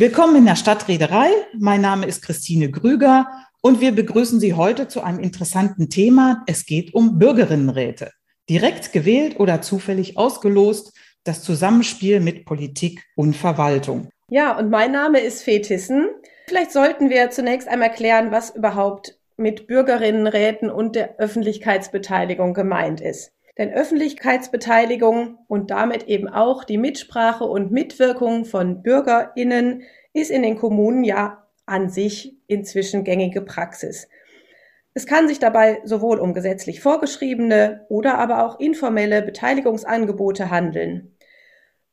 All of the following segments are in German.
Willkommen in der Stadtreederei. Mein Name ist Christine Grüger und wir begrüßen Sie heute zu einem interessanten Thema. Es geht um Bürgerinnenräte. Direkt gewählt oder zufällig ausgelost, das Zusammenspiel mit Politik und Verwaltung. Ja, und mein Name ist Fetissen. Vielleicht sollten wir zunächst einmal klären, was überhaupt mit Bürgerinnenräten und der Öffentlichkeitsbeteiligung gemeint ist. Denn Öffentlichkeitsbeteiligung und damit eben auch die Mitsprache und Mitwirkung von Bürgerinnen ist in den Kommunen ja an sich inzwischen gängige Praxis. Es kann sich dabei sowohl um gesetzlich vorgeschriebene oder aber auch informelle Beteiligungsangebote handeln.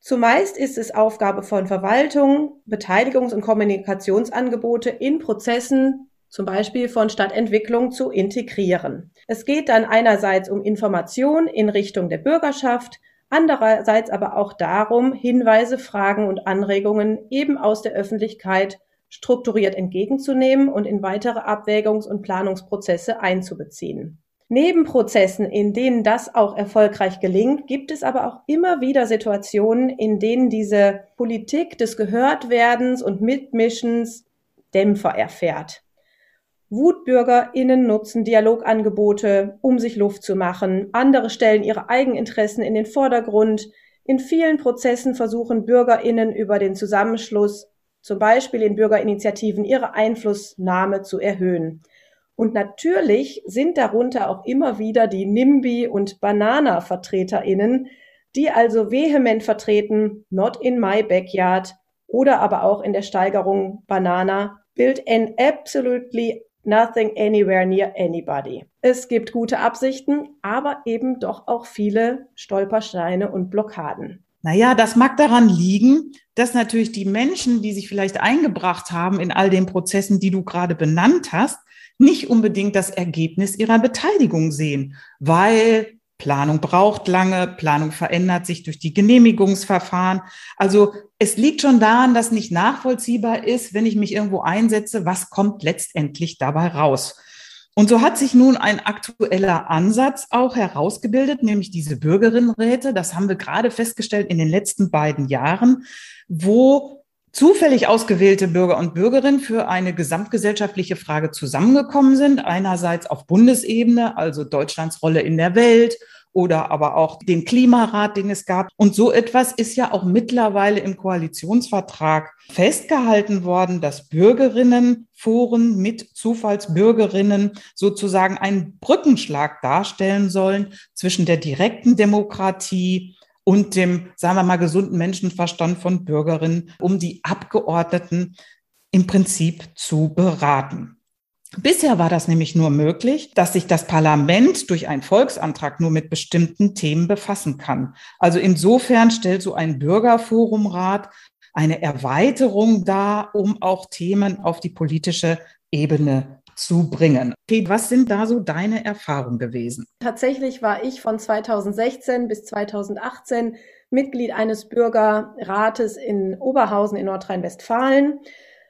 Zumeist ist es Aufgabe von Verwaltung, Beteiligungs- und Kommunikationsangebote in Prozessen zum Beispiel von Stadtentwicklung zu integrieren. Es geht dann einerseits um Information in Richtung der Bürgerschaft, andererseits aber auch darum, Hinweise, Fragen und Anregungen eben aus der Öffentlichkeit strukturiert entgegenzunehmen und in weitere Abwägungs- und Planungsprozesse einzubeziehen. Neben Prozessen, in denen das auch erfolgreich gelingt, gibt es aber auch immer wieder Situationen, in denen diese Politik des Gehörtwerdens und Mitmischens Dämpfer erfährt. WutbürgerInnen nutzen Dialogangebote, um sich Luft zu machen. Andere stellen ihre Eigeninteressen in den Vordergrund. In vielen Prozessen versuchen BürgerInnen über den Zusammenschluss, zum Beispiel in Bürgerinitiativen, ihre Einflussnahme zu erhöhen. Und natürlich sind darunter auch immer wieder die NIMBY- und Banana-VertreterInnen, die also vehement vertreten, not in my backyard oder aber auch in der Steigerung Banana build an absolutely Nothing anywhere near anybody. Es gibt gute Absichten, aber eben doch auch viele Stolpersteine und Blockaden. Naja, das mag daran liegen, dass natürlich die Menschen, die sich vielleicht eingebracht haben in all den Prozessen, die du gerade benannt hast, nicht unbedingt das Ergebnis ihrer Beteiligung sehen, weil Planung braucht lange, Planung verändert sich durch die Genehmigungsverfahren. Also es liegt schon daran, dass nicht nachvollziehbar ist, wenn ich mich irgendwo einsetze, was kommt letztendlich dabei raus. Und so hat sich nun ein aktueller Ansatz auch herausgebildet, nämlich diese Bürgerinnenräte. Das haben wir gerade festgestellt in den letzten beiden Jahren, wo zufällig ausgewählte Bürger und Bürgerinnen für eine gesamtgesellschaftliche Frage zusammengekommen sind. Einerseits auf Bundesebene, also Deutschlands Rolle in der Welt oder aber auch den Klimarat, den es gab. Und so etwas ist ja auch mittlerweile im Koalitionsvertrag festgehalten worden, dass Bürgerinnenforen mit Zufallsbürgerinnen sozusagen einen Brückenschlag darstellen sollen zwischen der direkten Demokratie und dem, sagen wir mal, gesunden Menschenverstand von Bürgerinnen, um die Abgeordneten im Prinzip zu beraten. Bisher war das nämlich nur möglich, dass sich das Parlament durch einen Volksantrag nur mit bestimmten Themen befassen kann. Also insofern stellt so ein Bürgerforumrat eine Erweiterung dar, um auch Themen auf die politische Ebene zu bringen. Okay, was sind da so deine Erfahrungen gewesen? Tatsächlich war ich von 2016 bis 2018 Mitglied eines Bürgerrates in Oberhausen in Nordrhein-Westfalen.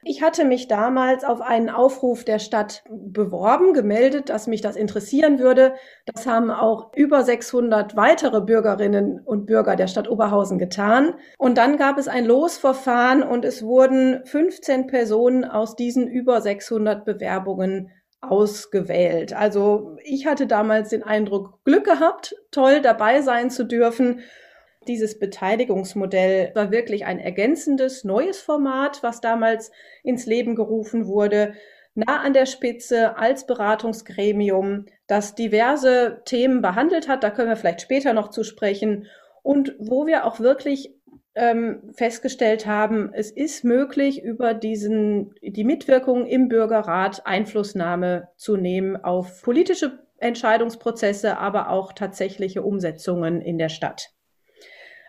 Ich hatte mich damals auf einen Aufruf der Stadt beworben, gemeldet, dass mich das interessieren würde. Das haben auch über 600 weitere Bürgerinnen und Bürger der Stadt Oberhausen getan. Und dann gab es ein Losverfahren und es wurden 15 Personen aus diesen über 600 Bewerbungen ausgewählt. Also ich hatte damals den Eindruck, Glück gehabt, toll dabei sein zu dürfen dieses Beteiligungsmodell war wirklich ein ergänzendes, neues Format, was damals ins Leben gerufen wurde, nah an der Spitze als Beratungsgremium, das diverse Themen behandelt hat. Da können wir vielleicht später noch zu sprechen. Und wo wir auch wirklich ähm, festgestellt haben, es ist möglich, über diesen, die Mitwirkung im Bürgerrat Einflussnahme zu nehmen auf politische Entscheidungsprozesse, aber auch tatsächliche Umsetzungen in der Stadt.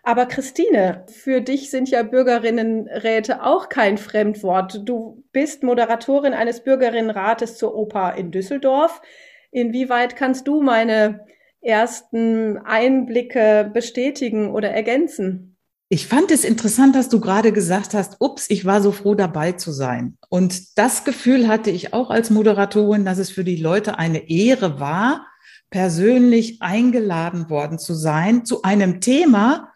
Aber Christine, für dich sind ja Bürgerinnenräte auch kein Fremdwort. Du bist Moderatorin eines Bürgerinnenrates zur Oper in Düsseldorf. Inwieweit kannst du meine ersten Einblicke bestätigen oder ergänzen? Ich fand es interessant, dass du gerade gesagt hast, ups, ich war so froh dabei zu sein. Und das Gefühl hatte ich auch als Moderatorin, dass es für die Leute eine Ehre war, persönlich eingeladen worden zu sein zu einem Thema,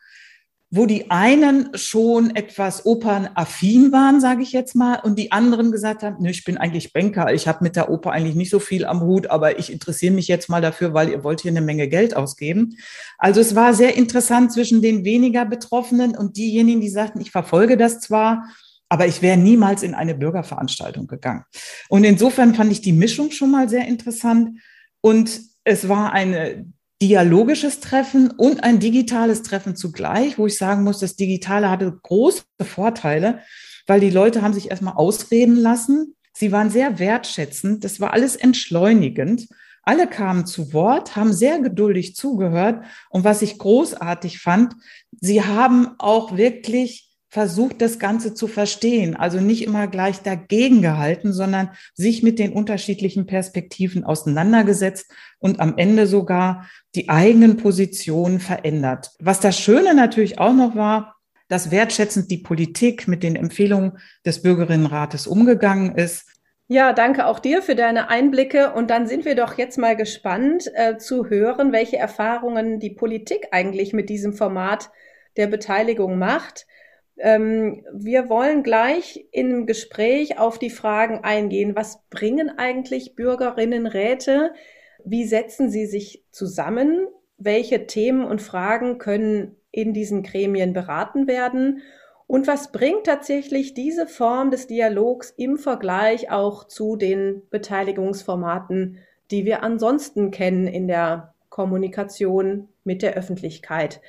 wo die einen schon etwas opernaffin waren, sage ich jetzt mal, und die anderen gesagt haben, nö, ich bin eigentlich Banker, ich habe mit der Oper eigentlich nicht so viel am Hut, aber ich interessiere mich jetzt mal dafür, weil ihr wollt hier eine Menge Geld ausgeben. Also es war sehr interessant zwischen den weniger Betroffenen und diejenigen, die sagten, ich verfolge das zwar, aber ich wäre niemals in eine Bürgerveranstaltung gegangen. Und insofern fand ich die Mischung schon mal sehr interessant. Und es war eine dialogisches Treffen und ein digitales Treffen zugleich, wo ich sagen muss, das Digitale hatte große Vorteile, weil die Leute haben sich erstmal ausreden lassen. Sie waren sehr wertschätzend. Das war alles entschleunigend. Alle kamen zu Wort, haben sehr geduldig zugehört. Und was ich großartig fand, sie haben auch wirklich versucht, das Ganze zu verstehen. Also nicht immer gleich dagegen gehalten, sondern sich mit den unterschiedlichen Perspektiven auseinandergesetzt und am Ende sogar die eigenen Positionen verändert. Was das Schöne natürlich auch noch war, dass wertschätzend die Politik mit den Empfehlungen des Bürgerinnenrates umgegangen ist. Ja, danke auch dir für deine Einblicke. Und dann sind wir doch jetzt mal gespannt äh, zu hören, welche Erfahrungen die Politik eigentlich mit diesem Format der Beteiligung macht. Ähm, wir wollen gleich im Gespräch auf die Fragen eingehen. Was bringen eigentlich Bürgerinnenräte? Wie setzen sie sich zusammen? Welche Themen und Fragen können in diesen Gremien beraten werden? Und was bringt tatsächlich diese Form des Dialogs im Vergleich auch zu den Beteiligungsformaten, die wir ansonsten kennen in der Kommunikation mit der Öffentlichkeit?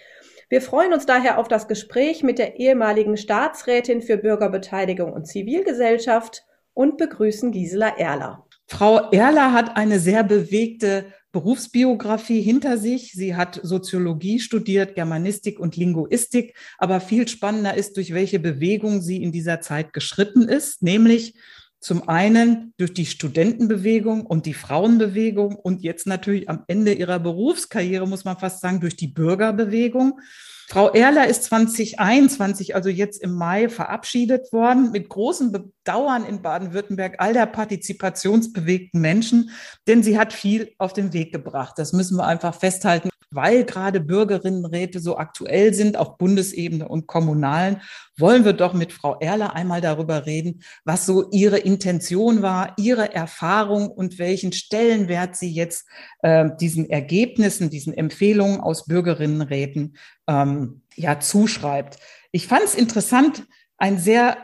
Wir freuen uns daher auf das Gespräch mit der ehemaligen Staatsrätin für Bürgerbeteiligung und Zivilgesellschaft und begrüßen Gisela Erler. Frau Erler hat eine sehr bewegte Berufsbiografie hinter sich. Sie hat Soziologie studiert, Germanistik und Linguistik. Aber viel spannender ist, durch welche Bewegung sie in dieser Zeit geschritten ist, nämlich zum einen durch die Studentenbewegung und die Frauenbewegung und jetzt natürlich am Ende ihrer Berufskarriere, muss man fast sagen, durch die Bürgerbewegung. Frau Erler ist 2021, also jetzt im Mai, verabschiedet worden, mit großem Bedauern in Baden-Württemberg all der partizipationsbewegten Menschen, denn sie hat viel auf den Weg gebracht. Das müssen wir einfach festhalten weil gerade Bürgerinnenräte so aktuell sind auf Bundesebene und kommunalen, wollen wir doch mit Frau Erler einmal darüber reden, was so ihre Intention war, ihre Erfahrung und welchen Stellenwert sie jetzt äh, diesen Ergebnissen, diesen Empfehlungen aus Bürgerinnenräten ähm, ja zuschreibt. Ich fand es interessant, einen sehr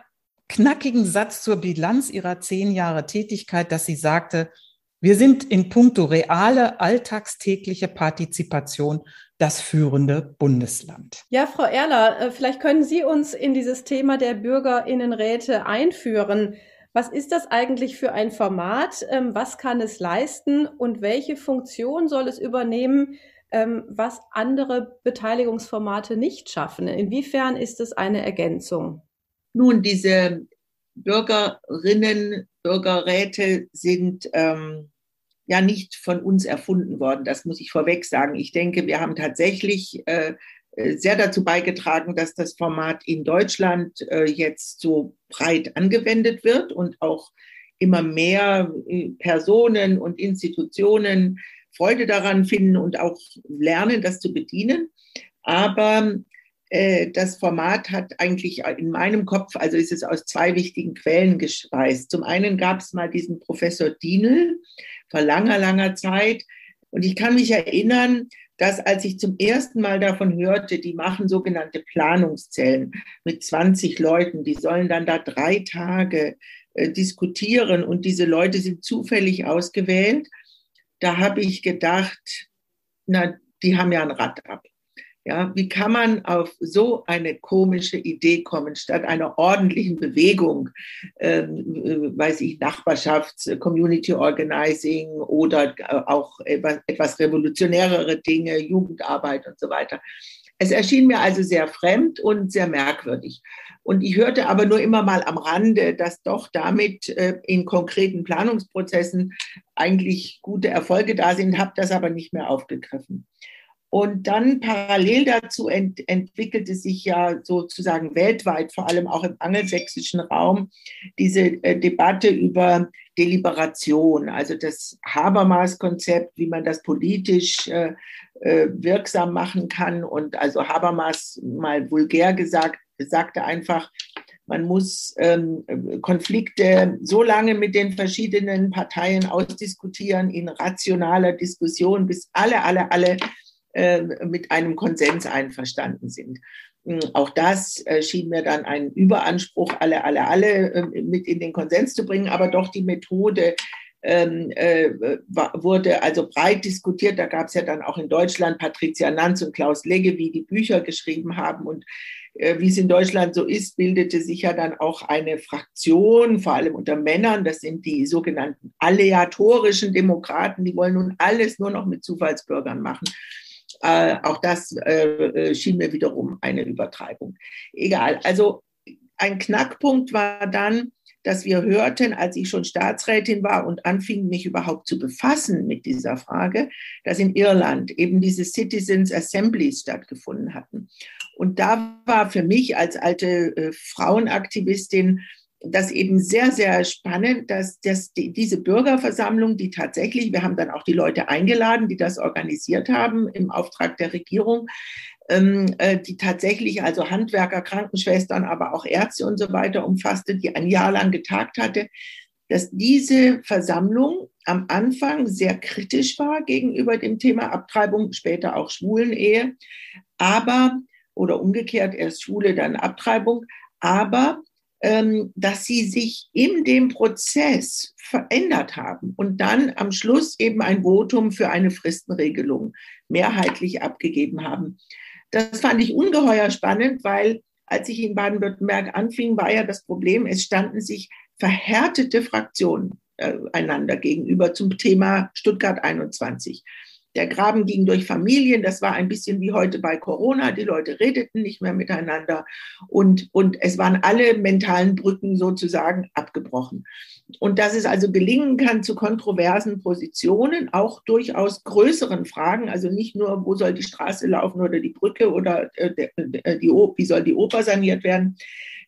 knackigen Satz zur Bilanz ihrer zehn Jahre Tätigkeit, dass sie sagte, wir sind in puncto reale, alltagstägliche Partizipation das führende Bundesland. Ja, Frau Erler, äh, vielleicht können Sie uns in dieses Thema der Bürgerinnenräte einführen. Was ist das eigentlich für ein Format? Ähm, was kann es leisten und welche Funktion soll es übernehmen, ähm, was andere Beteiligungsformate nicht schaffen? Inwiefern ist es eine Ergänzung? Nun, diese Bürgerinnen, Bürgerräte sind ähm, ja nicht von uns erfunden worden. Das muss ich vorweg sagen. Ich denke, wir haben tatsächlich äh, äh, sehr dazu beigetragen, dass das Format in Deutschland äh, jetzt so breit angewendet wird und auch immer mehr Personen und Institutionen Freude daran finden und auch lernen, das zu bedienen. Aber das Format hat eigentlich in meinem Kopf, also ist es aus zwei wichtigen Quellen gespeist. Zum einen gab es mal diesen Professor Dienel vor langer, langer Zeit. Und ich kann mich erinnern, dass als ich zum ersten Mal davon hörte, die machen sogenannte Planungszellen mit 20 Leuten, die sollen dann da drei Tage äh, diskutieren und diese Leute sind zufällig ausgewählt, da habe ich gedacht, na, die haben ja ein Rad ab. Ja, wie kann man auf so eine komische Idee kommen, statt einer ordentlichen Bewegung, ähm, äh, weiß ich, Nachbarschafts-, Community Organizing oder äh, auch etwas, etwas revolutionärere Dinge, Jugendarbeit und so weiter. Es erschien mir also sehr fremd und sehr merkwürdig. Und ich hörte aber nur immer mal am Rande, dass doch damit äh, in konkreten Planungsprozessen eigentlich gute Erfolge da sind, habe das aber nicht mehr aufgegriffen. Und dann parallel dazu ent entwickelte sich ja sozusagen weltweit, vor allem auch im angelsächsischen Raum, diese äh, Debatte über Deliberation, also das Habermas-Konzept, wie man das politisch äh, äh, wirksam machen kann. Und also Habermas mal vulgär gesagt, sagte einfach, man muss ähm, Konflikte so lange mit den verschiedenen Parteien ausdiskutieren in rationaler Diskussion, bis alle, alle, alle mit einem Konsens einverstanden sind. Hm, auch das äh, schien mir dann ein Überanspruch, alle, alle, alle äh, mit in den Konsens zu bringen, aber doch die Methode ähm, äh, wurde also breit diskutiert. Da gab es ja dann auch in Deutschland Patricia Nanz und Klaus Legge, wie die Bücher geschrieben haben. Und äh, wie es in Deutschland so ist, bildete sich ja dann auch eine Fraktion, vor allem unter Männern. Das sind die sogenannten aleatorischen Demokraten. Die wollen nun alles nur noch mit Zufallsbürgern machen. Äh, auch das äh, äh, schien mir wiederum eine Übertreibung. Egal. Also ein Knackpunkt war dann, dass wir hörten, als ich schon Staatsrätin war und anfing, mich überhaupt zu befassen mit dieser Frage, dass in Irland eben diese Citizens Assemblies stattgefunden hatten. Und da war für mich als alte äh, Frauenaktivistin das eben sehr, sehr spannend, dass, dass die, diese Bürgerversammlung, die tatsächlich, wir haben dann auch die Leute eingeladen, die das organisiert haben im Auftrag der Regierung, ähm, äh, die tatsächlich also Handwerker, Krankenschwestern, aber auch Ärzte und so weiter umfasste, die ein Jahr lang getagt hatte, dass diese Versammlung am Anfang sehr kritisch war gegenüber dem Thema Abtreibung, später auch Schwulenehe, aber oder umgekehrt erst Schwule, dann Abtreibung, aber dass sie sich in dem Prozess verändert haben und dann am Schluss eben ein Votum für eine Fristenregelung mehrheitlich abgegeben haben. Das fand ich ungeheuer spannend, weil als ich in Baden-Württemberg anfing, war ja das Problem, es standen sich verhärtete Fraktionen äh, einander gegenüber zum Thema Stuttgart 21. Der Graben ging durch Familien. Das war ein bisschen wie heute bei Corona. Die Leute redeten nicht mehr miteinander und, und es waren alle mentalen Brücken sozusagen abgebrochen. Und dass es also gelingen kann zu kontroversen Positionen, auch durchaus größeren Fragen, also nicht nur, wo soll die Straße laufen oder die Brücke oder äh, äh die, wie soll die Oper saniert werden,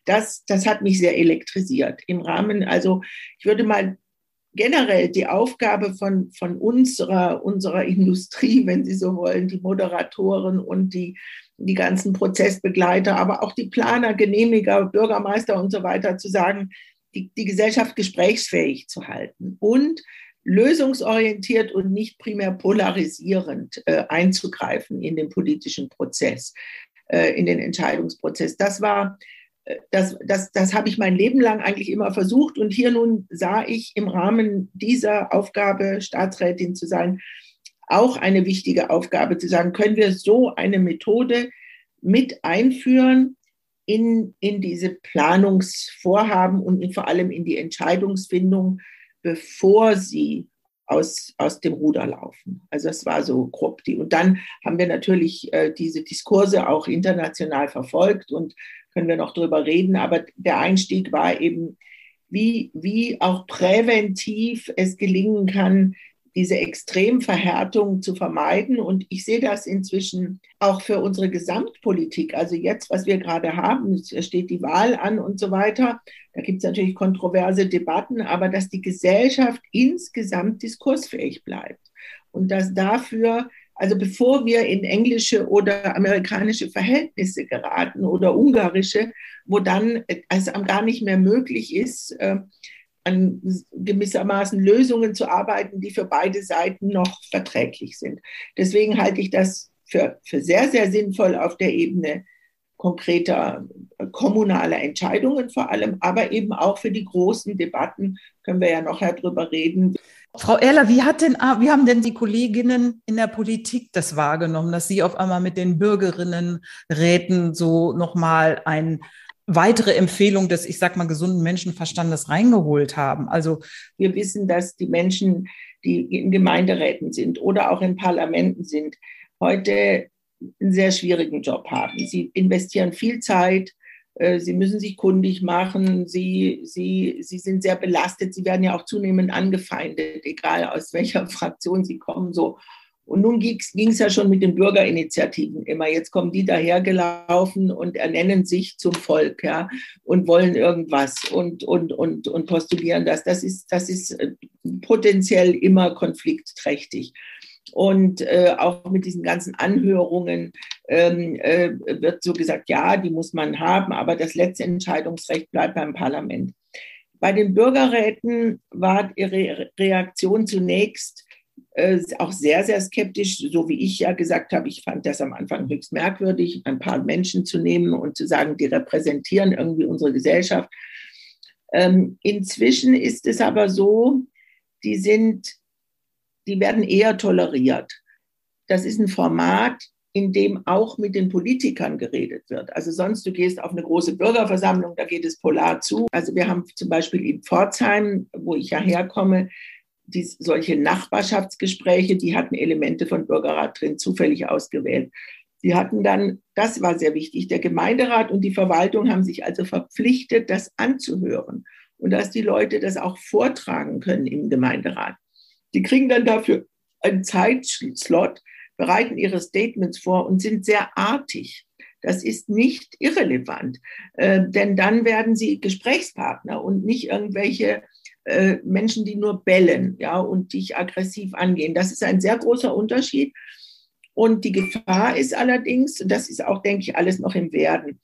das, das hat mich sehr elektrisiert. Im Rahmen, also ich würde mal generell die Aufgabe von, von unserer, unserer Industrie, wenn Sie so wollen, die Moderatoren und die, die ganzen Prozessbegleiter, aber auch die Planer, Genehmiger, Bürgermeister und so weiter, zu sagen, die, die Gesellschaft gesprächsfähig zu halten und lösungsorientiert und nicht primär polarisierend äh, einzugreifen in den politischen Prozess, äh, in den Entscheidungsprozess. Das war das, das, das habe ich mein Leben lang eigentlich immer versucht. Und hier nun sah ich im Rahmen dieser Aufgabe, Staatsrätin zu sein, auch eine wichtige Aufgabe zu sagen, können wir so eine Methode mit einführen in, in diese Planungsvorhaben und in, vor allem in die Entscheidungsfindung, bevor sie aus, aus dem Ruder laufen. Also das war so grob die. Und dann haben wir natürlich äh, diese Diskurse auch international verfolgt und können wir noch drüber reden. Aber der Einstieg war eben, wie, wie auch präventiv es gelingen kann, diese Extremverhärtung zu vermeiden. Und ich sehe das inzwischen auch für unsere Gesamtpolitik. Also jetzt, was wir gerade haben, es steht die Wahl an und so weiter. Da gibt es natürlich kontroverse Debatten, aber dass die Gesellschaft insgesamt diskursfähig bleibt und dass dafür also bevor wir in englische oder amerikanische Verhältnisse geraten oder ungarische, wo dann es gar nicht mehr möglich ist, äh, an gewissermaßen Lösungen zu arbeiten, die für beide Seiten noch verträglich sind. Deswegen halte ich das für, für sehr, sehr sinnvoll auf der Ebene konkreter kommunaler Entscheidungen vor allem, aber eben auch für die großen Debatten, können wir ja nachher drüber reden. Frau Erler, wie, hat denn, wie haben denn die Kolleginnen in der Politik das wahrgenommen, dass Sie auf einmal mit den Bürgerinnenräten so nochmal eine weitere Empfehlung des, ich sag mal, gesunden Menschenverstandes reingeholt haben? Also wir wissen, dass die Menschen, die in Gemeinderäten sind oder auch in Parlamenten sind, heute einen sehr schwierigen Job haben. Sie investieren viel Zeit, äh, sie müssen sich kundig machen, sie, sie, sie sind sehr belastet, sie werden ja auch zunehmend angefeindet, egal aus welcher Fraktion sie kommen. So. Und nun ging es ja schon mit den Bürgerinitiativen immer. Jetzt kommen die dahergelaufen und ernennen sich zum Volk ja, und wollen irgendwas und, und, und, und postulieren das. Das ist, das ist äh, potenziell immer konfliktträchtig. Und äh, auch mit diesen ganzen Anhörungen ähm, äh, wird so gesagt, ja, die muss man haben, aber das letzte Entscheidungsrecht bleibt beim Parlament. Bei den Bürgerräten war ihre Reaktion zunächst äh, auch sehr, sehr skeptisch, so wie ich ja gesagt habe. Ich fand das am Anfang höchst merkwürdig, ein paar Menschen zu nehmen und zu sagen, die repräsentieren irgendwie unsere Gesellschaft. Ähm, inzwischen ist es aber so, die sind, die werden eher toleriert. Das ist ein Format, in dem auch mit den Politikern geredet wird. Also sonst, du gehst auf eine große Bürgerversammlung, da geht es polar zu. Also wir haben zum Beispiel in Pforzheim, wo ich ja herkomme, die, solche Nachbarschaftsgespräche, die hatten Elemente von Bürgerrat drin, zufällig ausgewählt. Sie hatten dann, das war sehr wichtig, der Gemeinderat und die Verwaltung haben sich also verpflichtet, das anzuhören und dass die Leute das auch vortragen können im Gemeinderat. Die kriegen dann dafür einen Zeitslot, bereiten ihre Statements vor und sind sehr artig. Das ist nicht irrelevant, äh, denn dann werden sie Gesprächspartner und nicht irgendwelche äh, Menschen, die nur bellen ja, und dich aggressiv angehen. Das ist ein sehr großer Unterschied. Und die Gefahr ist allerdings, das ist auch, denke ich, alles noch im Werden,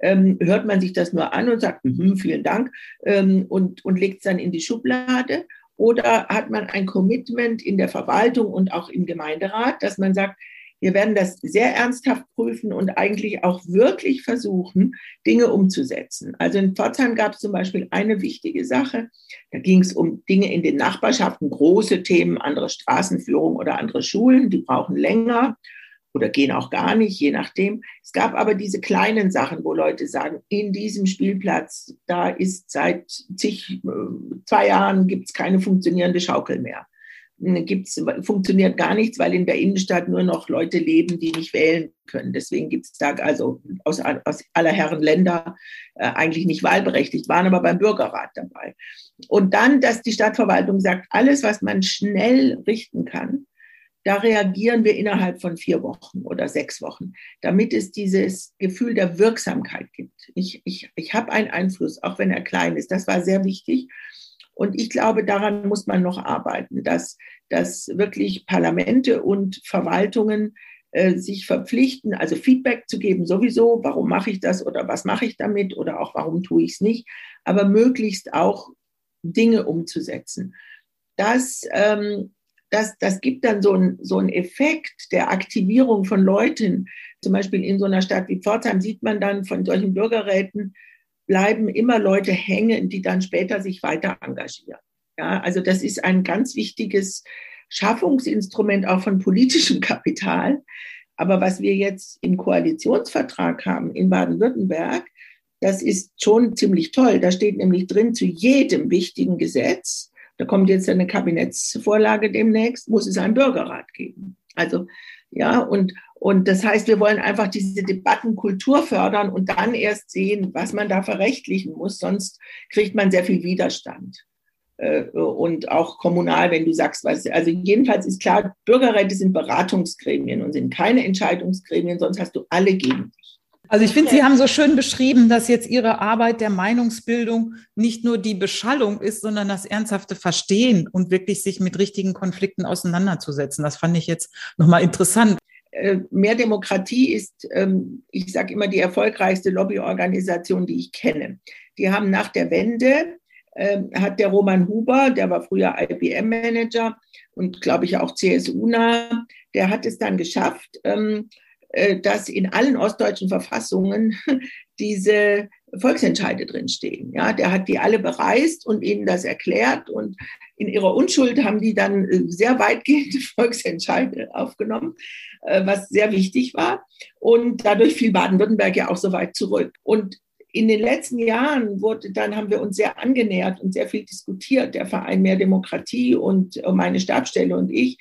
ähm, hört man sich das nur an und sagt, mm, vielen Dank ähm, und, und legt es dann in die Schublade oder hat man ein Commitment in der Verwaltung und auch im Gemeinderat, dass man sagt, wir werden das sehr ernsthaft prüfen und eigentlich auch wirklich versuchen, Dinge umzusetzen. Also in Pforzheim gab es zum Beispiel eine wichtige Sache. Da ging es um Dinge in den Nachbarschaften, große Themen, andere Straßenführung oder andere Schulen, die brauchen länger oder gehen auch gar nicht, je nachdem. Es gab aber diese kleinen Sachen, wo Leute sagen, in diesem Spielplatz, da ist seit zig, äh, zwei Jahren gibt es keine funktionierende Schaukel mehr. Hm, gibt's, funktioniert gar nichts, weil in der Innenstadt nur noch Leute leben, die nicht wählen können. Deswegen gibt es da also aus, aus aller Herren Länder äh, eigentlich nicht wahlberechtigt, waren aber beim Bürgerrat dabei. Und dann, dass die Stadtverwaltung sagt, alles, was man schnell richten kann, da reagieren wir innerhalb von vier Wochen oder sechs Wochen, damit es dieses Gefühl der Wirksamkeit gibt. Ich, ich, ich habe einen Einfluss, auch wenn er klein ist. Das war sehr wichtig. Und ich glaube, daran muss man noch arbeiten, dass, dass wirklich Parlamente und Verwaltungen äh, sich verpflichten, also Feedback zu geben, sowieso, warum mache ich das oder was mache ich damit oder auch warum tue ich es nicht, aber möglichst auch Dinge umzusetzen. Das ähm, das, das gibt dann so, ein, so einen Effekt der Aktivierung von Leuten. Zum Beispiel in so einer Stadt wie Pforzheim sieht man dann von solchen Bürgerräten, bleiben immer Leute hängen, die dann später sich weiter engagieren. Ja, also das ist ein ganz wichtiges Schaffungsinstrument auch von politischem Kapital. Aber was wir jetzt im Koalitionsvertrag haben in Baden-Württemberg, das ist schon ziemlich toll. Da steht nämlich drin, zu jedem wichtigen Gesetz da kommt jetzt eine Kabinettsvorlage demnächst, muss es einen Bürgerrat geben. Also, ja, und, und das heißt, wir wollen einfach diese Debattenkultur fördern und dann erst sehen, was man da verrechtlichen muss, sonst kriegt man sehr viel Widerstand. Äh, und auch kommunal, wenn du sagst, was, also jedenfalls ist klar, Bürgerräte sind Beratungsgremien und sind keine Entscheidungsgremien, sonst hast du alle gegen dich. Also ich finde, Sie haben so schön beschrieben, dass jetzt Ihre Arbeit der Meinungsbildung nicht nur die Beschallung ist, sondern das ernsthafte Verstehen und wirklich sich mit richtigen Konflikten auseinanderzusetzen. Das fand ich jetzt nochmal interessant. Äh, mehr Demokratie ist, ähm, ich sage immer, die erfolgreichste Lobbyorganisation, die ich kenne. Die haben nach der Wende, ähm, hat der Roman Huber, der war früher IBM-Manager und glaube ich auch CSU-nah, der hat es dann geschafft, ähm, äh, dass in allen ostdeutschen Verfassungen diese Volksentscheide drinstehen. Ja, der hat die alle bereist und ihnen das erklärt und in ihrer Unschuld haben die dann äh, sehr weitgehende Volksentscheide aufgenommen, äh, was sehr wichtig war. Und dadurch fiel Baden-Württemberg ja auch so weit zurück. Und in den letzten Jahren wurde, dann haben wir uns sehr angenähert und sehr viel diskutiert, der Verein Mehr Demokratie und meine Stabstelle und ich,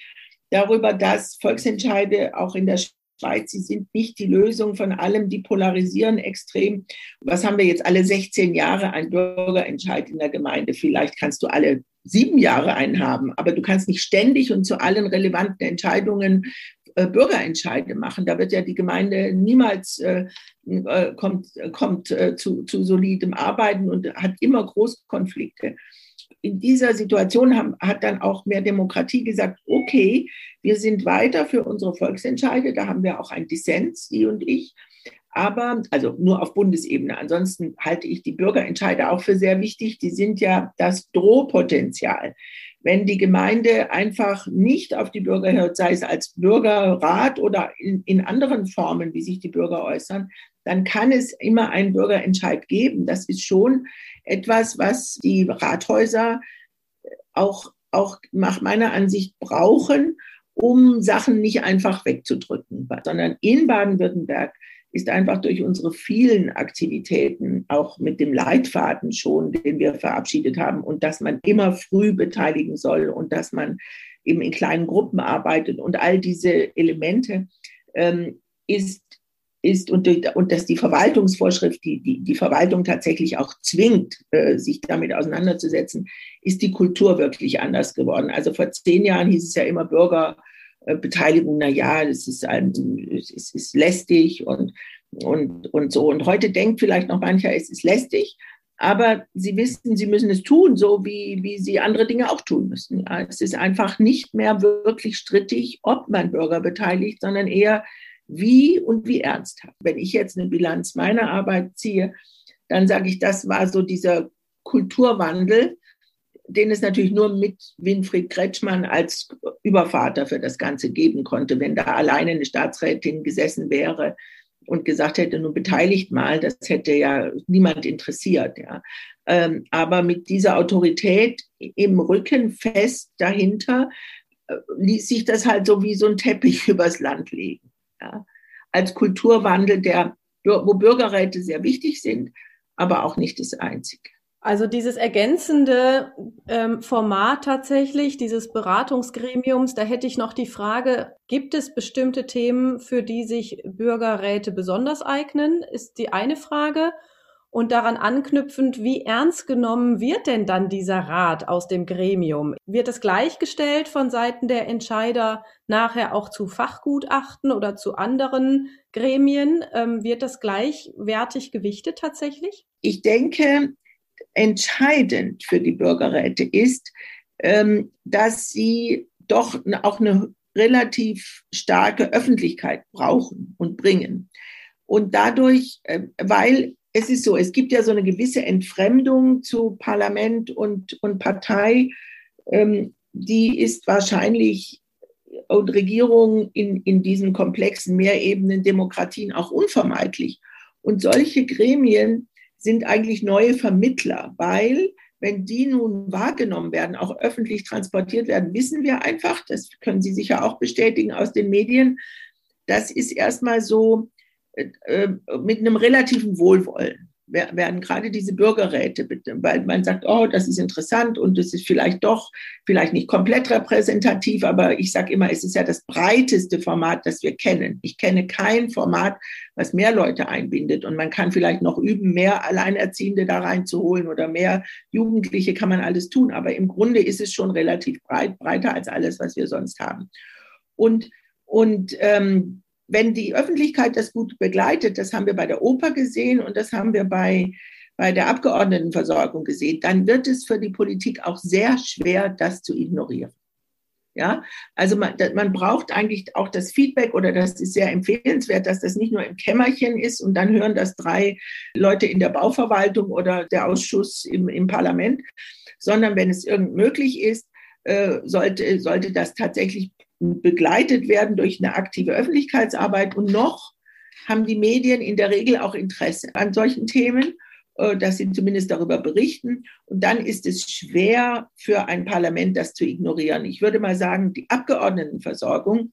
darüber, dass Volksentscheide auch in der Schweiz, sie sind nicht die Lösung von allem, die polarisieren extrem. Was haben wir jetzt alle 16 Jahre ein Bürgerentscheid in der Gemeinde? Vielleicht kannst du alle sieben Jahre einen haben, aber du kannst nicht ständig und zu allen relevanten Entscheidungen äh, Bürgerentscheide machen. Da wird ja die Gemeinde niemals äh, äh kommt, kommt äh, zu, zu solidem Arbeiten und hat immer Großkonflikte. In dieser Situation haben, hat dann auch mehr Demokratie gesagt, okay, wir sind weiter für unsere Volksentscheide, da haben wir auch einen Dissens, Sie und ich. Aber, also nur auf Bundesebene. Ansonsten halte ich die Bürgerentscheide auch für sehr wichtig. Die sind ja das Drohpotenzial. Wenn die Gemeinde einfach nicht auf die Bürger hört, sei es als Bürgerrat oder in, in anderen Formen, wie sich die Bürger äußern, dann kann es immer einen Bürgerentscheid geben. Das ist schon etwas, was die Rathäuser auch, auch nach meiner Ansicht brauchen, um Sachen nicht einfach wegzudrücken, sondern in Baden-Württemberg ist einfach durch unsere vielen Aktivitäten, auch mit dem Leitfaden schon, den wir verabschiedet haben, und dass man immer früh beteiligen soll und dass man eben in kleinen Gruppen arbeitet und all diese Elemente, ähm, ist, ist und, und dass die Verwaltungsvorschrift, die, die, die Verwaltung tatsächlich auch zwingt, äh, sich damit auseinanderzusetzen, ist die Kultur wirklich anders geworden. Also vor zehn Jahren hieß es ja immer Bürger, äh, Beteiligung, na ja, es ist, ein, es ist lästig und, und, und so. Und heute denkt vielleicht noch mancher, es ist lästig, aber sie wissen, sie müssen es tun, so wie, wie sie andere Dinge auch tun müssen. Es ist einfach nicht mehr wirklich strittig, ob man Bürger beteiligt, sondern eher wie und wie ernsthaft. Wenn ich jetzt eine Bilanz meiner Arbeit ziehe, dann sage ich, das war so dieser Kulturwandel, den es natürlich nur mit Winfried Kretschmann als Übervater für das Ganze geben konnte. Wenn da alleine eine Staatsrätin gesessen wäre und gesagt hätte, nun beteiligt mal, das hätte ja niemand interessiert. Ja. Ähm, aber mit dieser Autorität im Rücken fest dahinter äh, ließ sich das halt so wie so ein Teppich übers Land legen. Ja. Als Kulturwandel, der, wo Bürgerräte sehr wichtig sind, aber auch nicht das Einzige. Also dieses ergänzende ähm, Format tatsächlich, dieses Beratungsgremiums, da hätte ich noch die Frage, gibt es bestimmte Themen, für die sich Bürgerräte besonders eignen, ist die eine Frage. Und daran anknüpfend, wie ernst genommen wird denn dann dieser Rat aus dem Gremium? Wird es gleichgestellt von Seiten der Entscheider nachher auch zu Fachgutachten oder zu anderen Gremien? Ähm, wird das gleichwertig gewichtet tatsächlich? Ich denke, entscheidend für die Bürgerräte ist, ähm, dass sie doch auch eine relativ starke Öffentlichkeit brauchen und bringen. Und dadurch, äh, weil es ist so, es gibt ja so eine gewisse Entfremdung zu Parlament und, und Partei, ähm, die ist wahrscheinlich und Regierungen in, in diesen komplexen Mehrebenen Demokratien auch unvermeidlich. Und solche Gremien sind eigentlich neue Vermittler, weil wenn die nun wahrgenommen werden, auch öffentlich transportiert werden, wissen wir einfach, das können Sie sicher auch bestätigen aus den Medien, das ist erstmal so äh, äh mit einem relativen Wohlwollen werden gerade diese Bürgerräte, weil man sagt, oh, das ist interessant und es ist vielleicht doch, vielleicht nicht komplett repräsentativ, aber ich sage immer, es ist ja das breiteste Format, das wir kennen. Ich kenne kein Format, was mehr Leute einbindet und man kann vielleicht noch üben, mehr Alleinerziehende da reinzuholen oder mehr Jugendliche kann man alles tun, aber im Grunde ist es schon relativ breit, breiter als alles, was wir sonst haben. Und, und ähm, wenn die Öffentlichkeit das gut begleitet, das haben wir bei der Oper gesehen und das haben wir bei, bei der Abgeordnetenversorgung gesehen, dann wird es für die Politik auch sehr schwer, das zu ignorieren. Ja, also man, man braucht eigentlich auch das Feedback oder das ist sehr empfehlenswert, dass das nicht nur im Kämmerchen ist und dann hören das drei Leute in der Bauverwaltung oder der Ausschuss im, im Parlament, sondern wenn es irgend möglich ist, äh, sollte, sollte das tatsächlich begleitet werden durch eine aktive Öffentlichkeitsarbeit. Und noch haben die Medien in der Regel auch Interesse an solchen Themen, äh, dass sie zumindest darüber berichten. Und dann ist es schwer für ein Parlament, das zu ignorieren. Ich würde mal sagen, die Abgeordnetenversorgung,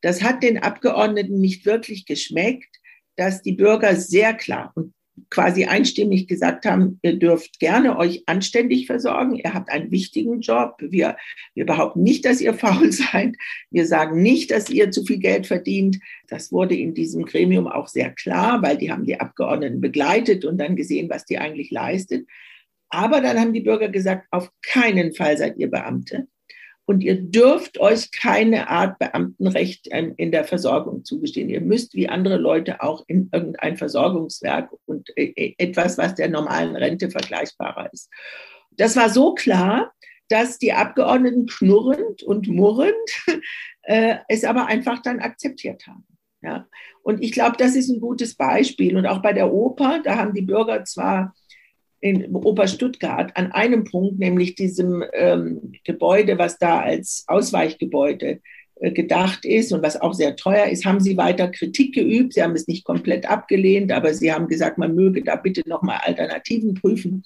das hat den Abgeordneten nicht wirklich geschmeckt, dass die Bürger sehr klar und quasi einstimmig gesagt haben, ihr dürft gerne euch anständig versorgen, ihr habt einen wichtigen Job, wir, wir behaupten nicht, dass ihr faul seid, wir sagen nicht, dass ihr zu viel Geld verdient. Das wurde in diesem Gremium auch sehr klar, weil die haben die Abgeordneten begleitet und dann gesehen, was die eigentlich leistet. Aber dann haben die Bürger gesagt, auf keinen Fall seid ihr Beamte und ihr dürft euch keine Art Beamtenrecht in der Versorgung zugestehen. Ihr müsst wie andere Leute auch in irgendein Versorgungswerk und äh, äh, etwas, was der normalen Rente vergleichbarer ist. Das war so klar, dass die Abgeordneten knurrend und murrend äh, es aber einfach dann akzeptiert haben. Ja. Und ich glaube, das ist ein gutes Beispiel. Und auch bei der Oper, da haben die Bürger zwar in Oper Stuttgart an einem Punkt, nämlich diesem ähm, Gebäude, was da als Ausweichgebäude äh, gedacht ist und was auch sehr teuer ist, haben sie weiter Kritik geübt. Sie haben es nicht komplett abgelehnt, aber sie haben gesagt, man möge da bitte nochmal Alternativen prüfen.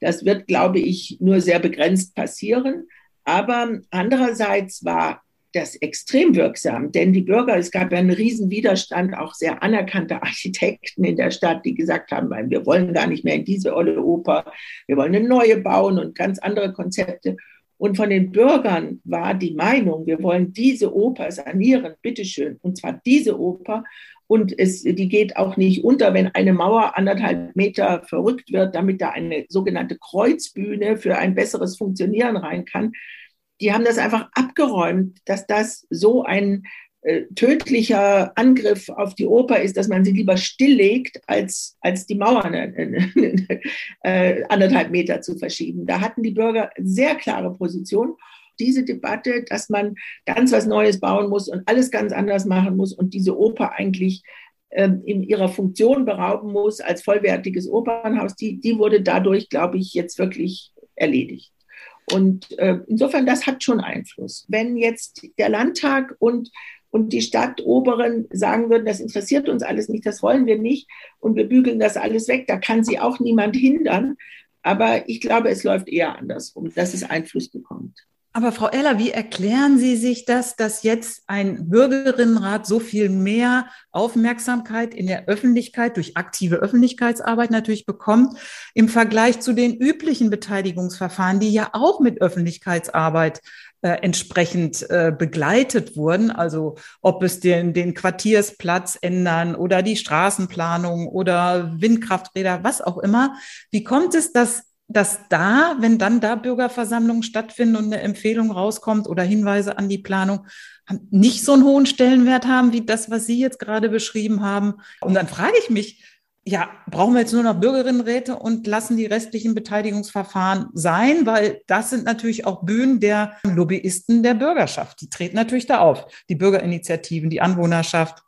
Das wird, glaube ich, nur sehr begrenzt passieren. Aber andererseits war das extrem wirksam, denn die Bürger, es gab ja einen riesen Widerstand, auch sehr anerkannte Architekten in der Stadt, die gesagt haben, wir wollen gar nicht mehr in diese olle Oper, wir wollen eine neue bauen und ganz andere Konzepte. Und von den Bürgern war die Meinung, wir wollen diese Oper sanieren, bitteschön, und zwar diese Oper. Und es, die geht auch nicht unter, wenn eine Mauer anderthalb Meter verrückt wird, damit da eine sogenannte Kreuzbühne für ein besseres Funktionieren rein kann die haben das einfach abgeräumt, dass das so ein äh, tödlicher Angriff auf die Oper ist, dass man sie lieber stilllegt, als, als die Mauern äh, äh, anderthalb Meter zu verschieben. Da hatten die Bürger sehr klare Position. Diese Debatte, dass man ganz was Neues bauen muss und alles ganz anders machen muss und diese Oper eigentlich ähm, in ihrer Funktion berauben muss als vollwertiges Opernhaus, die, die wurde dadurch, glaube ich, jetzt wirklich erledigt. Und äh, insofern, das hat schon Einfluss. Wenn jetzt der Landtag und, und die Stadtoberen sagen würden, das interessiert uns alles nicht, das wollen wir nicht und wir bügeln das alles weg, da kann sie auch niemand hindern. Aber ich glaube, es läuft eher andersrum, dass es Einfluss bekommt. Aber Frau Eller, wie erklären Sie sich das, dass jetzt ein Bürgerinnenrat so viel mehr Aufmerksamkeit in der Öffentlichkeit durch aktive Öffentlichkeitsarbeit natürlich bekommt im Vergleich zu den üblichen Beteiligungsverfahren, die ja auch mit Öffentlichkeitsarbeit äh, entsprechend äh, begleitet wurden. Also ob es den, den Quartiersplatz ändern oder die Straßenplanung oder Windkrafträder, was auch immer. Wie kommt es, dass dass da, wenn dann da Bürgerversammlungen stattfinden und eine Empfehlung rauskommt oder Hinweise an die Planung, nicht so einen hohen Stellenwert haben wie das, was Sie jetzt gerade beschrieben haben. Und dann frage ich mich, ja, brauchen wir jetzt nur noch Bürgerinnenräte und lassen die restlichen Beteiligungsverfahren sein, weil das sind natürlich auch Bühnen der Lobbyisten der Bürgerschaft. Die treten natürlich da auf, die Bürgerinitiativen, die Anwohnerschaft.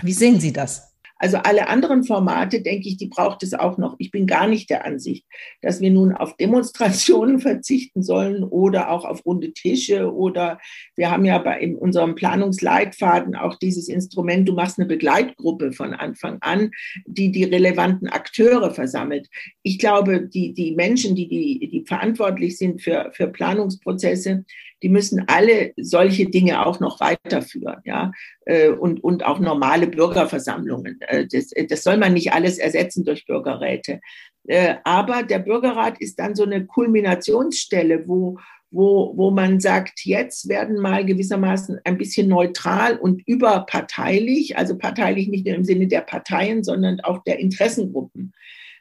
Wie sehen Sie das? Also alle anderen Formate, denke ich, die braucht es auch noch. Ich bin gar nicht der Ansicht, dass wir nun auf Demonstrationen verzichten sollen oder auch auf runde Tische oder wir haben ja bei in unserem Planungsleitfaden auch dieses Instrument, du machst eine Begleitgruppe von Anfang an, die die relevanten Akteure versammelt. Ich glaube, die, die Menschen, die, die, die verantwortlich sind für, für Planungsprozesse, die müssen alle solche Dinge auch noch weiterführen, ja, äh, und, und auch normale Bürgerversammlungen. Äh, das, das soll man nicht alles ersetzen durch Bürgerräte. Äh, aber der Bürgerrat ist dann so eine Kulminationsstelle, wo, wo, wo man sagt, jetzt werden mal gewissermaßen ein bisschen neutral und überparteilich, also parteilich nicht nur im Sinne der Parteien, sondern auch der Interessengruppen,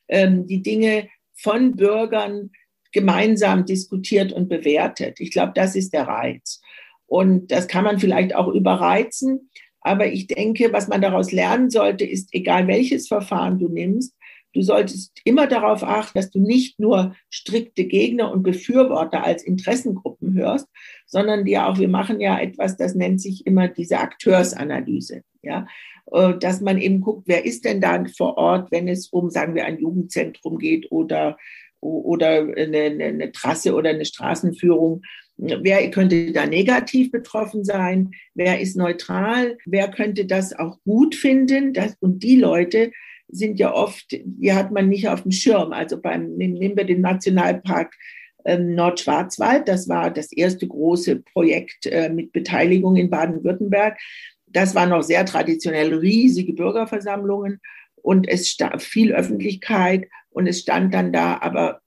ähm, die Dinge von Bürgern gemeinsam diskutiert und bewertet. Ich glaube, das ist der Reiz. Und das kann man vielleicht auch überreizen. Aber ich denke, was man daraus lernen sollte, ist, egal welches Verfahren du nimmst, du solltest immer darauf achten, dass du nicht nur strikte Gegner und Befürworter als Interessengruppen hörst, sondern dir auch, wir machen ja etwas, das nennt sich immer diese Akteursanalyse. Ja, äh, dass man eben guckt, wer ist denn da vor Ort, wenn es um, sagen wir, ein Jugendzentrum geht oder oder eine, eine Trasse oder eine Straßenführung. Wer könnte da negativ betroffen sein? Wer ist neutral? Wer könnte das auch gut finden? Das, und die Leute sind ja oft, die hat man nicht auf dem Schirm. Also beim, nehmen wir den Nationalpark ähm, Nordschwarzwald. Das war das erste große Projekt äh, mit Beteiligung in Baden-Württemberg. Das war noch sehr traditionell riesige Bürgerversammlungen und es viel Öffentlichkeit und es stand dann da aber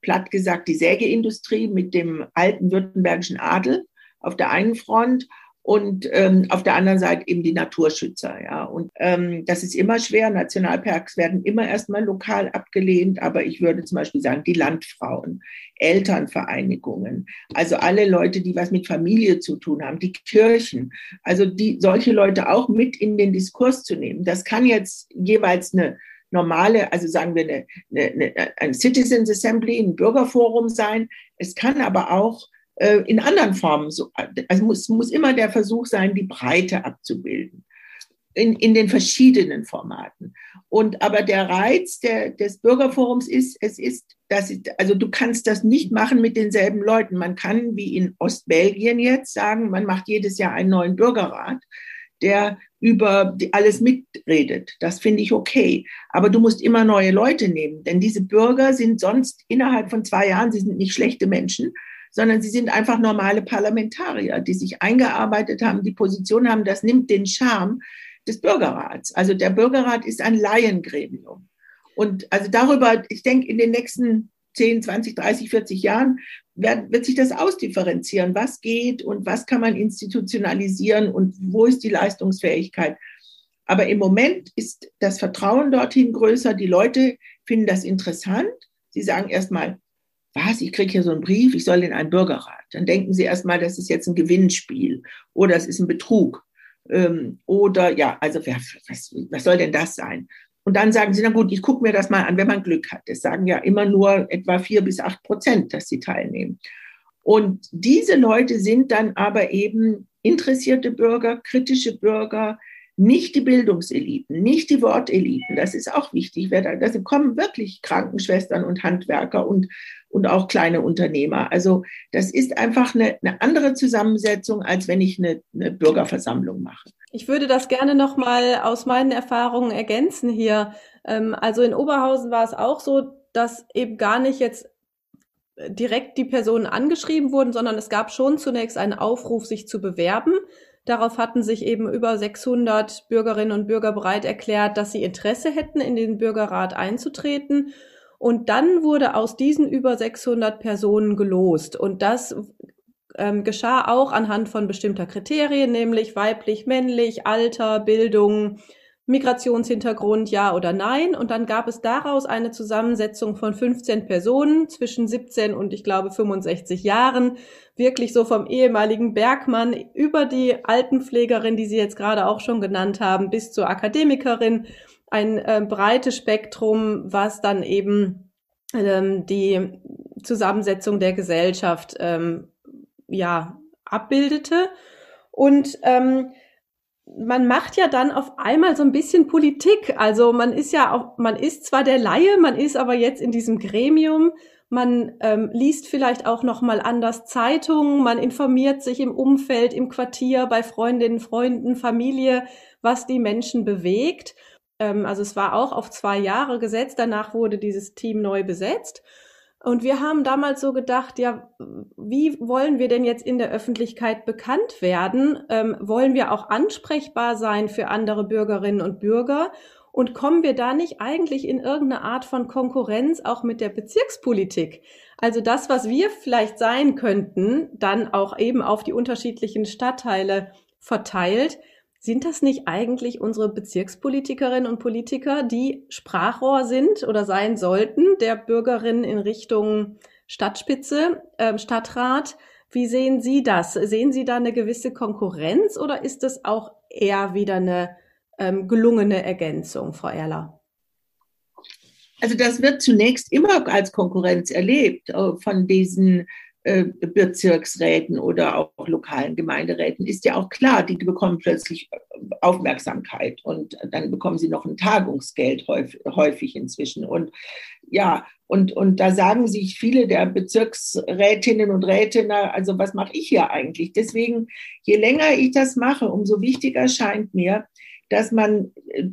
platt gesagt die Sägeindustrie mit dem alten württembergischen Adel auf der einen Front und ähm, auf der anderen Seite eben die Naturschützer. Ja. Und ähm, das ist immer schwer. Nationalparks werden immer erstmal lokal abgelehnt, aber ich würde zum Beispiel sagen, die Landfrauen, Elternvereinigungen, also alle Leute, die was mit Familie zu tun haben, die Kirchen, also die solche Leute auch mit in den Diskurs zu nehmen. Das kann jetzt jeweils eine normale, also sagen wir eine, eine, eine Citizens Assembly, ein Bürgerforum sein. Es kann aber auch äh, in anderen Formen so, also muss, muss immer der Versuch sein, die Breite abzubilden. In, in den verschiedenen Formaten. Und aber der Reiz der, des Bürgerforums ist, es ist, dass, also du kannst das nicht machen mit denselben Leuten. Man kann wie in Ostbelgien jetzt sagen, man macht jedes Jahr einen neuen Bürgerrat, der über alles mitredet. Das finde ich okay. Aber du musst immer neue Leute nehmen, denn diese Bürger sind sonst innerhalb von zwei Jahren, sie sind nicht schlechte Menschen, sondern sie sind einfach normale Parlamentarier, die sich eingearbeitet haben, die Position haben. Das nimmt den Charme des Bürgerrats. Also der Bürgerrat ist ein Laiengremium. Und also darüber, ich denke, in den nächsten 10, 20, 30, 40 Jahren wird, wird sich das ausdifferenzieren. Was geht und was kann man institutionalisieren und wo ist die Leistungsfähigkeit? Aber im Moment ist das Vertrauen dorthin größer. Die Leute finden das interessant. Sie sagen erstmal, was, ich kriege hier so einen Brief, ich soll in einen Bürgerrat. Dann denken Sie erstmal, das ist jetzt ein Gewinnspiel oder es ist ein Betrug. Ähm, oder ja, also wer, was, was soll denn das sein? Und dann sagen sie, na gut, ich gucke mir das mal an, wenn man Glück hat. Es sagen ja immer nur etwa vier bis acht Prozent, dass sie teilnehmen. Und diese Leute sind dann aber eben interessierte Bürger, kritische Bürger, nicht die Bildungseliten, nicht die Worteliten. Das ist auch wichtig. Da kommen wirklich Krankenschwestern und Handwerker und und auch kleine Unternehmer. Also das ist einfach eine, eine andere Zusammensetzung, als wenn ich eine, eine Bürgerversammlung mache. Ich würde das gerne noch mal aus meinen Erfahrungen ergänzen hier. Ähm, also in Oberhausen war es auch so, dass eben gar nicht jetzt direkt die Personen angeschrieben wurden, sondern es gab schon zunächst einen Aufruf, sich zu bewerben. Darauf hatten sich eben über 600 Bürgerinnen und Bürger bereit erklärt, dass sie Interesse hätten, in den Bürgerrat einzutreten. Und dann wurde aus diesen über 600 Personen gelost. Und das ähm, geschah auch anhand von bestimmter Kriterien, nämlich weiblich, männlich, Alter, Bildung, Migrationshintergrund, ja oder nein. Und dann gab es daraus eine Zusammensetzung von 15 Personen zwischen 17 und ich glaube 65 Jahren. Wirklich so vom ehemaligen Bergmann über die Altenpflegerin, die Sie jetzt gerade auch schon genannt haben, bis zur Akademikerin ein äh, breites Spektrum, was dann eben ähm, die Zusammensetzung der Gesellschaft ähm, ja abbildete. Und ähm, man macht ja dann auf einmal so ein bisschen Politik. Also man ist ja auch, man ist zwar der Laie, man ist aber jetzt in diesem Gremium. Man ähm, liest vielleicht auch noch mal anders Zeitungen. Man informiert sich im Umfeld, im Quartier, bei Freundinnen, Freunden, Familie, was die Menschen bewegt. Ähm, also es war auch auf zwei Jahre gesetzt. Danach wurde dieses Team neu besetzt. Und wir haben damals so gedacht, ja, wie wollen wir denn jetzt in der Öffentlichkeit bekannt werden? Ähm, wollen wir auch ansprechbar sein für andere Bürgerinnen und Bürger? Und kommen wir da nicht eigentlich in irgendeine Art von Konkurrenz auch mit der Bezirkspolitik? Also das, was wir vielleicht sein könnten, dann auch eben auf die unterschiedlichen Stadtteile verteilt, sind das nicht eigentlich unsere Bezirkspolitikerinnen und Politiker, die Sprachrohr sind oder sein sollten der Bürgerinnen in Richtung Stadtspitze, äh, Stadtrat? Wie sehen Sie das? Sehen Sie da eine gewisse Konkurrenz oder ist das auch eher wieder eine ähm, gelungene Ergänzung, Frau Erler? Also das wird zunächst immer als Konkurrenz erlebt äh, von diesen Bezirksräten oder auch lokalen Gemeinderäten ist ja auch klar, die bekommen plötzlich Aufmerksamkeit und dann bekommen sie noch ein Tagungsgeld häufig, inzwischen. Und ja, und, und da sagen sich viele der Bezirksrätinnen und Räte, na, also was mache ich hier eigentlich? Deswegen, je länger ich das mache, umso wichtiger scheint mir, dass man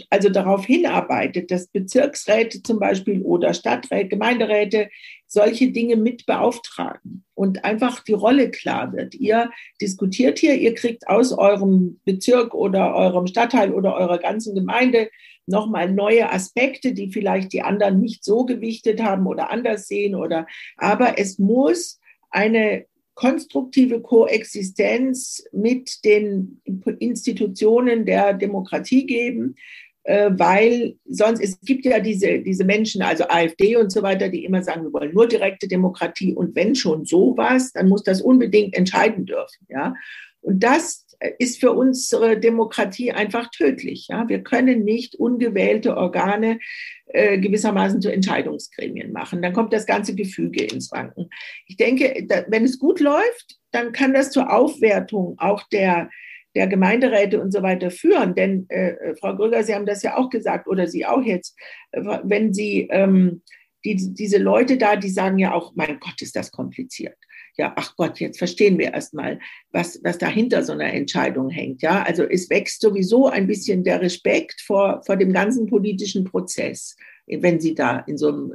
also darauf hinarbeitet, dass Bezirksräte zum Beispiel oder Stadträte, Gemeinderäte solche Dinge mit beauftragen und einfach die Rolle klar wird. Ihr diskutiert hier, ihr kriegt aus eurem Bezirk oder eurem Stadtteil oder eurer ganzen Gemeinde nochmal neue Aspekte, die vielleicht die anderen nicht so gewichtet haben oder anders sehen oder, aber es muss eine konstruktive Koexistenz mit den Institutionen der Demokratie geben, weil sonst, es gibt ja diese, diese Menschen, also AfD und so weiter, die immer sagen, wir wollen nur direkte Demokratie und wenn schon sowas, dann muss das unbedingt entscheiden dürfen. Ja? Und das ist für unsere Demokratie einfach tödlich. Ja? Wir können nicht ungewählte Organe äh, gewissermaßen zu Entscheidungsgremien machen. Dann kommt das ganze Gefüge ins Wanken. Ich denke, wenn es gut läuft, dann kann das zur Aufwertung auch der, der Gemeinderäte und so weiter führen. Denn äh, Frau Grüger, Sie haben das ja auch gesagt oder Sie auch jetzt, äh, wenn Sie ähm, die, diese Leute da, die sagen ja auch, mein Gott, ist das kompliziert. Ja, ach Gott, jetzt verstehen wir erstmal, was, was dahinter so einer Entscheidung hängt. Ja, also es wächst sowieso ein bisschen der Respekt vor, vor dem ganzen politischen Prozess, wenn Sie da in so einem,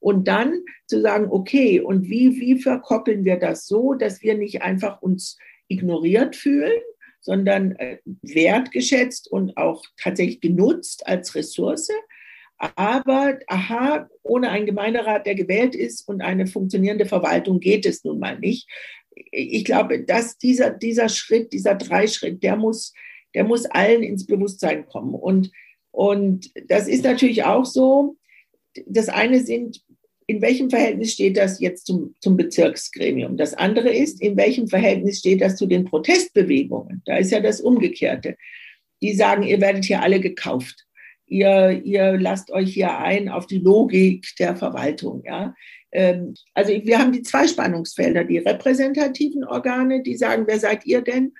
und dann zu sagen, okay, und wie, wie verkoppeln wir das so, dass wir nicht einfach uns ignoriert fühlen, sondern äh, wertgeschätzt und auch tatsächlich genutzt als Ressource, aber, aha, ohne einen Gemeinderat, der gewählt ist und eine funktionierende Verwaltung geht es nun mal nicht. Ich glaube, dass dieser, dieser Schritt, dieser Dreischritt, der muss, der muss allen ins Bewusstsein kommen. Und, und das ist natürlich auch so. Das eine sind, in welchem Verhältnis steht das jetzt zum, zum Bezirksgremium? Das andere ist, in welchem Verhältnis steht das zu den Protestbewegungen? Da ist ja das Umgekehrte. Die sagen, ihr werdet hier alle gekauft ihr, ihr lasst euch hier ein auf die Logik der Verwaltung. Ja? Ähm, also wir haben die zwei Spannungsfelder, die repräsentativen Organe, die sagen, wer seid ihr denn?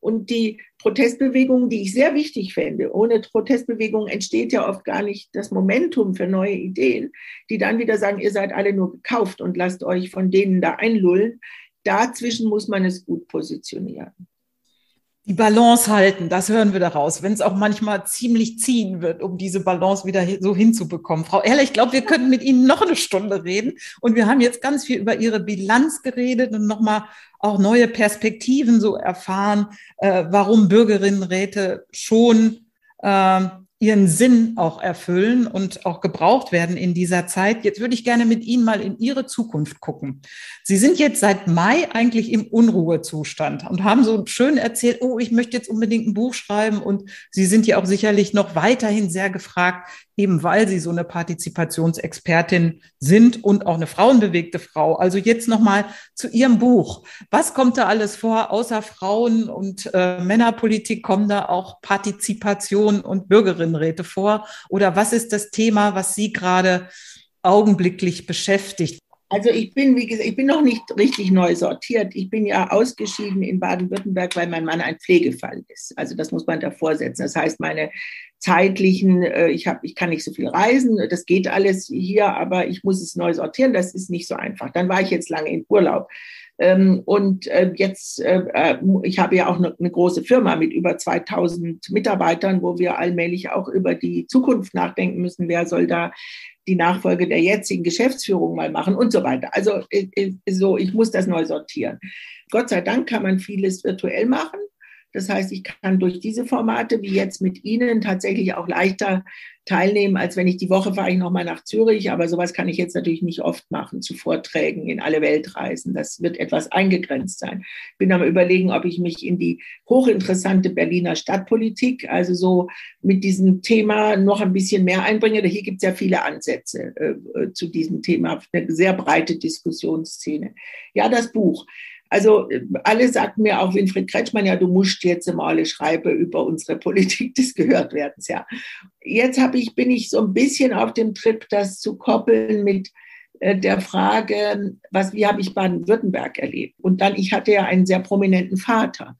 Und die Protestbewegungen, die ich sehr wichtig fände. Ohne Protestbewegungen entsteht ja oft gar nicht das Momentum für neue Ideen, die dann wieder sagen, ihr seid alle nur gekauft und lasst euch von denen da einlullen. Dazwischen muss man es gut positionieren die Balance halten, das hören wir daraus, wenn es auch manchmal ziemlich ziehen wird, um diese Balance wieder so hinzubekommen. Frau Erler, ich glaube, wir könnten mit Ihnen noch eine Stunde reden und wir haben jetzt ganz viel über Ihre Bilanz geredet und nochmal auch neue Perspektiven so erfahren, äh, warum Bürgerinnenräte schon äh, ihren Sinn auch erfüllen und auch gebraucht werden in dieser Zeit. Jetzt würde ich gerne mit Ihnen mal in Ihre Zukunft gucken. Sie sind jetzt seit Mai eigentlich im Unruhezustand und haben so schön erzählt, oh, ich möchte jetzt unbedingt ein Buch schreiben und Sie sind ja auch sicherlich noch weiterhin sehr gefragt, eben weil Sie so eine Partizipationsexpertin sind und auch eine frauenbewegte Frau. Also jetzt nochmal zu Ihrem Buch. Was kommt da alles vor, außer Frauen und äh, Männerpolitik kommen da auch Partizipation und Bürgerinnenräte vor? Oder was ist das Thema, was Sie gerade augenblicklich beschäftigt? Also ich bin, wie gesagt, ich bin noch nicht richtig neu sortiert. Ich bin ja ausgeschieden in Baden-Württemberg, weil mein Mann ein Pflegefall ist. Also das muss man davor setzen. Das heißt, meine zeitlichen, äh, ich, hab, ich kann nicht so viel reisen, das geht alles hier, aber ich muss es neu sortieren. Das ist nicht so einfach. Dann war ich jetzt lange in Urlaub. Ähm, und äh, jetzt, äh, ich habe ja auch eine, eine große Firma mit über 2000 Mitarbeitern, wo wir allmählich auch über die Zukunft nachdenken müssen. Wer soll da die Nachfolge der jetzigen Geschäftsführung mal machen und so weiter. Also äh, äh, so, ich muss das neu sortieren. Gott sei Dank kann man vieles virtuell machen. Das heißt, ich kann durch diese Formate wie jetzt mit Ihnen tatsächlich auch leichter teilnehmen, als wenn ich die Woche fahre ich nochmal nach Zürich. Aber sowas kann ich jetzt natürlich nicht oft machen, zu Vorträgen in alle Welt reisen. Das wird etwas eingegrenzt sein. Ich bin am überlegen, ob ich mich in die hochinteressante Berliner Stadtpolitik, also so mit diesem Thema noch ein bisschen mehr einbringe. Hier gibt es ja viele Ansätze äh, äh, zu diesem Thema, eine sehr breite Diskussionsszene. Ja, das Buch. Also alle sagten mir auch Winfried Kretschmann, ja, du musst jetzt mal schreiben über unsere Politik des Gehörtwerdens, ja. Jetzt habe ich, bin ich so ein bisschen auf dem Trip, das zu koppeln mit äh, der Frage, was, wie habe ich Baden-Württemberg erlebt? Und dann, ich hatte ja einen sehr prominenten Vater,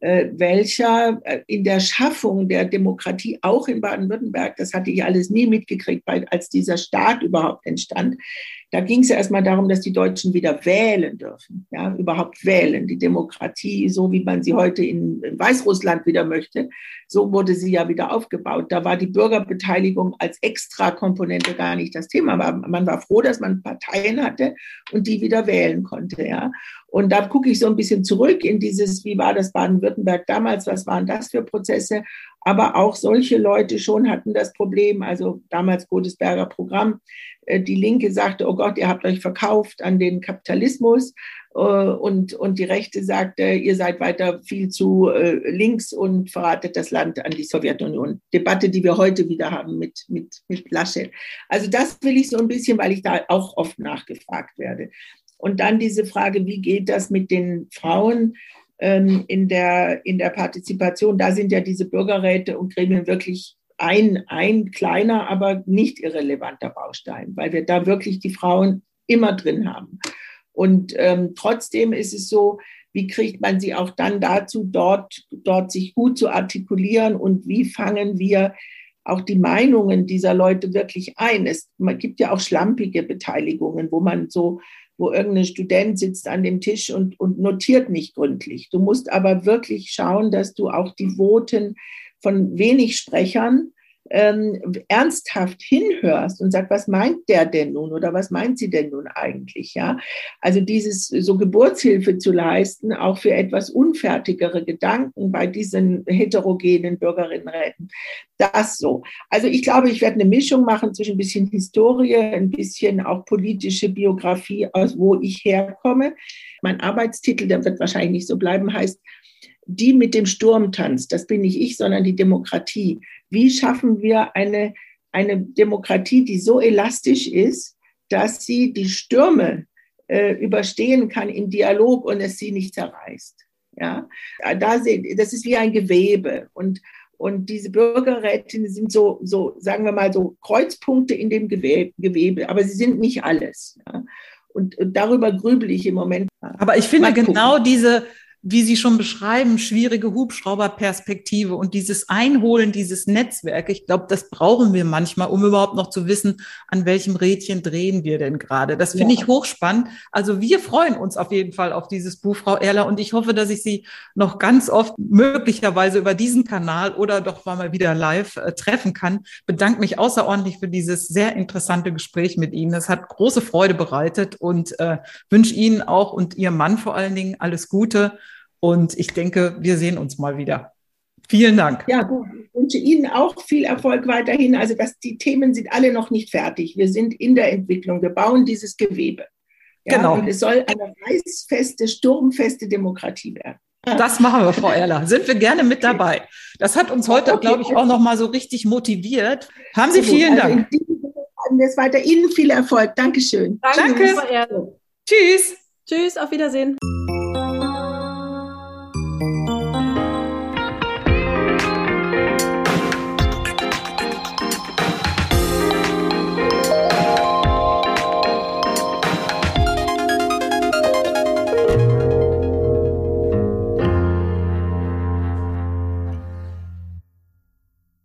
äh, welcher äh, in der Schaffung der Demokratie auch in Baden-Württemberg, das hatte ich alles nie mitgekriegt, als dieser Staat überhaupt entstand, da ging es ja erstmal darum, dass die Deutschen wieder wählen dürfen, ja, überhaupt wählen. Die Demokratie, so wie man sie heute in, in Weißrussland wieder möchte, so wurde sie ja wieder aufgebaut. Da war die Bürgerbeteiligung als Extrakomponente gar nicht das Thema. Man war froh, dass man Parteien hatte und die wieder wählen konnte, ja. Und da gucke ich so ein bisschen zurück in dieses, wie war das Baden-Württemberg damals, was waren das für Prozesse? Aber auch solche Leute schon hatten das Problem, also damals Godesberger Programm, äh, die Linke sagte, oh Gott, ihr habt euch verkauft an den Kapitalismus. Äh, und, und die Rechte sagte, ihr seid weiter viel zu äh, links und verratet das Land an die Sowjetunion. Debatte, die wir heute wieder haben mit, mit, mit Laschet. Also das will ich so ein bisschen, weil ich da auch oft nachgefragt werde. Und dann diese Frage, wie geht das mit den Frauen? Ähm, in, der, in der Partizipation. Da sind ja diese Bürgerräte und Gremien wirklich ein, ein kleiner, aber nicht irrelevanter Baustein, weil wir da wirklich die Frauen immer drin haben. Und ähm, trotzdem ist es so, wie kriegt man sie auch dann dazu, dort, dort sich gut zu artikulieren und wie fangen wir auch die Meinungen dieser Leute wirklich ein? Es gibt ja auch schlampige Beteiligungen, wo man so, wo irgendein Student sitzt an dem Tisch und, und notiert nicht gründlich. Du musst aber wirklich schauen, dass du auch die Voten von wenig Sprechern ähm, ernsthaft hinhörst und sagst, was meint der denn nun oder was meint sie denn nun eigentlich, ja? Also dieses so Geburtshilfe zu leisten, auch für etwas unfertigere Gedanken bei diesen heterogenen Bürgerinnenräten, das so. Also ich glaube, ich werde eine Mischung machen zwischen ein bisschen Historie, ein bisschen auch politische Biografie, aus wo ich herkomme. Mein Arbeitstitel, der wird wahrscheinlich nicht so bleiben, heißt die mit dem Sturm tanzt. Das bin nicht ich, sondern die Demokratie. Wie schaffen wir eine, eine Demokratie, die so elastisch ist, dass sie die Stürme äh, überstehen kann im Dialog und es sie nicht zerreißt? Ja, da, das ist wie ein Gewebe und und diese Bürgerrätinnen sind so, so, sagen wir mal, so Kreuzpunkte in dem Gewebe, aber sie sind nicht alles. Ja. Und, und darüber grübel ich im Moment. Aber ich finde genau diese, wie Sie schon beschreiben, schwierige Hubschrauberperspektive und dieses Einholen dieses Netzwerke. Ich glaube, das brauchen wir manchmal, um überhaupt noch zu wissen, an welchem Rädchen drehen wir denn gerade. Das finde ja. ich hochspannend. Also wir freuen uns auf jeden Fall auf dieses Buch, Frau Erler, und ich hoffe, dass ich Sie noch ganz oft möglicherweise über diesen Kanal oder doch mal wieder live äh, treffen kann. Bedanke mich außerordentlich für dieses sehr interessante Gespräch mit Ihnen. Es hat große Freude bereitet und äh, wünsche Ihnen auch und Ihrem Mann vor allen Dingen alles Gute und ich denke, wir sehen uns mal wieder. Vielen Dank. Ja, gut. Ich wünsche Ihnen auch viel Erfolg weiterhin. Also, dass die Themen sind alle noch nicht fertig. Wir sind in der Entwicklung. Wir bauen dieses Gewebe. Ja, genau. Und es soll eine reißfeste, sturmfeste Demokratie werden. Das machen wir, Frau Erler. Sind wir gerne mit dabei. Das hat uns heute, okay. glaube ich, auch noch mal so richtig motiviert. Haben Sie vielen also Dank. Jetzt weiter Ihnen viel Erfolg. Dankeschön. Danke. Danke. Tschüss. Tschüss, auf Wiedersehen.